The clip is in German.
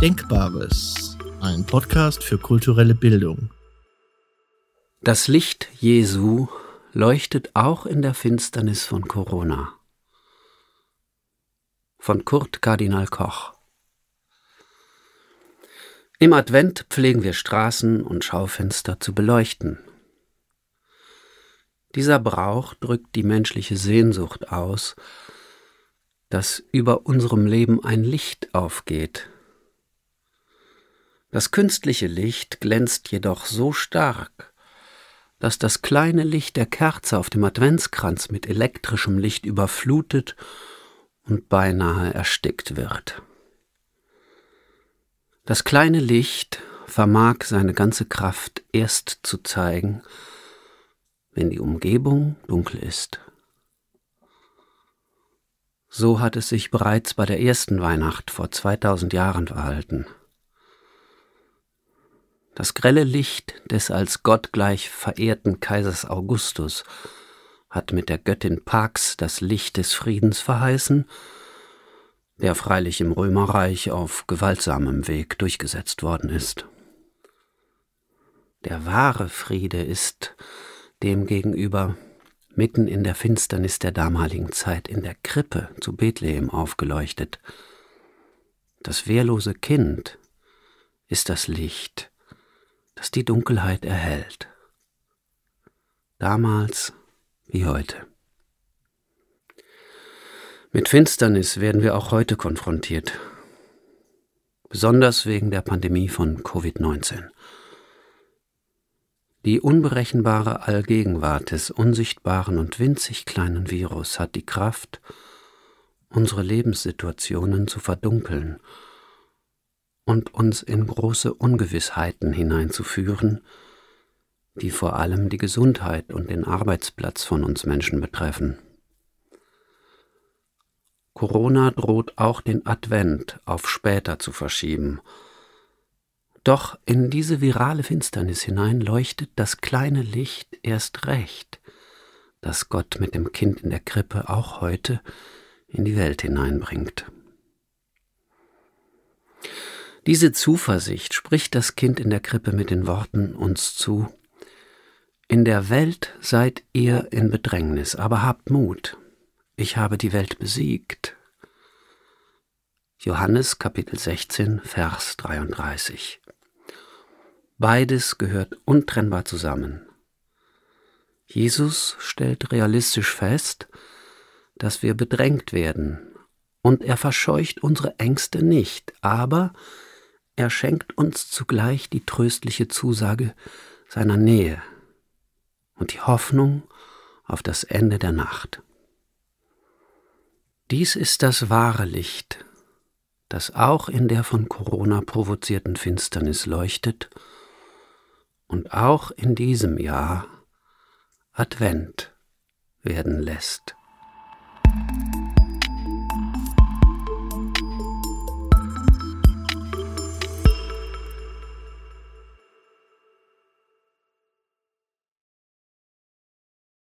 Denkbares, ein Podcast für kulturelle Bildung. Das Licht Jesu leuchtet auch in der Finsternis von Corona. Von Kurt Kardinal Koch. Im Advent pflegen wir Straßen und Schaufenster zu beleuchten. Dieser Brauch drückt die menschliche Sehnsucht aus, dass über unserem Leben ein Licht aufgeht. Das künstliche Licht glänzt jedoch so stark, dass das kleine Licht der Kerze auf dem Adventskranz mit elektrischem Licht überflutet und beinahe erstickt wird. Das kleine Licht vermag seine ganze Kraft erst zu zeigen, wenn die Umgebung dunkel ist. So hat es sich bereits bei der ersten Weihnacht vor 2000 Jahren verhalten. Das grelle Licht des als gottgleich verehrten Kaisers Augustus hat mit der Göttin Pax das Licht des Friedens verheißen, der freilich im Römerreich auf gewaltsamem Weg durchgesetzt worden ist. Der wahre Friede ist demgegenüber mitten in der Finsternis der damaligen Zeit in der Krippe zu Bethlehem aufgeleuchtet. Das wehrlose Kind ist das Licht, das die Dunkelheit erhellt. Damals wie heute. Mit Finsternis werden wir auch heute konfrontiert, besonders wegen der Pandemie von Covid-19. Die unberechenbare Allgegenwart des unsichtbaren und winzig kleinen Virus hat die Kraft, unsere Lebenssituationen zu verdunkeln und uns in große Ungewissheiten hineinzuführen, die vor allem die Gesundheit und den Arbeitsplatz von uns Menschen betreffen. Corona droht auch den Advent auf später zu verschieben doch in diese virale Finsternis hinein leuchtet das kleine Licht erst recht, das Gott mit dem Kind in der Krippe auch heute in die Welt hineinbringt. Diese Zuversicht spricht das Kind in der Krippe mit den Worten uns zu In der Welt seid ihr in Bedrängnis, aber habt Mut, ich habe die Welt besiegt. Johannes Kapitel 16, Vers 33 Beides gehört untrennbar zusammen. Jesus stellt realistisch fest, dass wir bedrängt werden, und er verscheucht unsere Ängste nicht, aber er schenkt uns zugleich die tröstliche Zusage seiner Nähe und die Hoffnung auf das Ende der Nacht. Dies ist das wahre Licht, das auch in der von Corona provozierten Finsternis leuchtet und auch in diesem Jahr Advent werden lässt.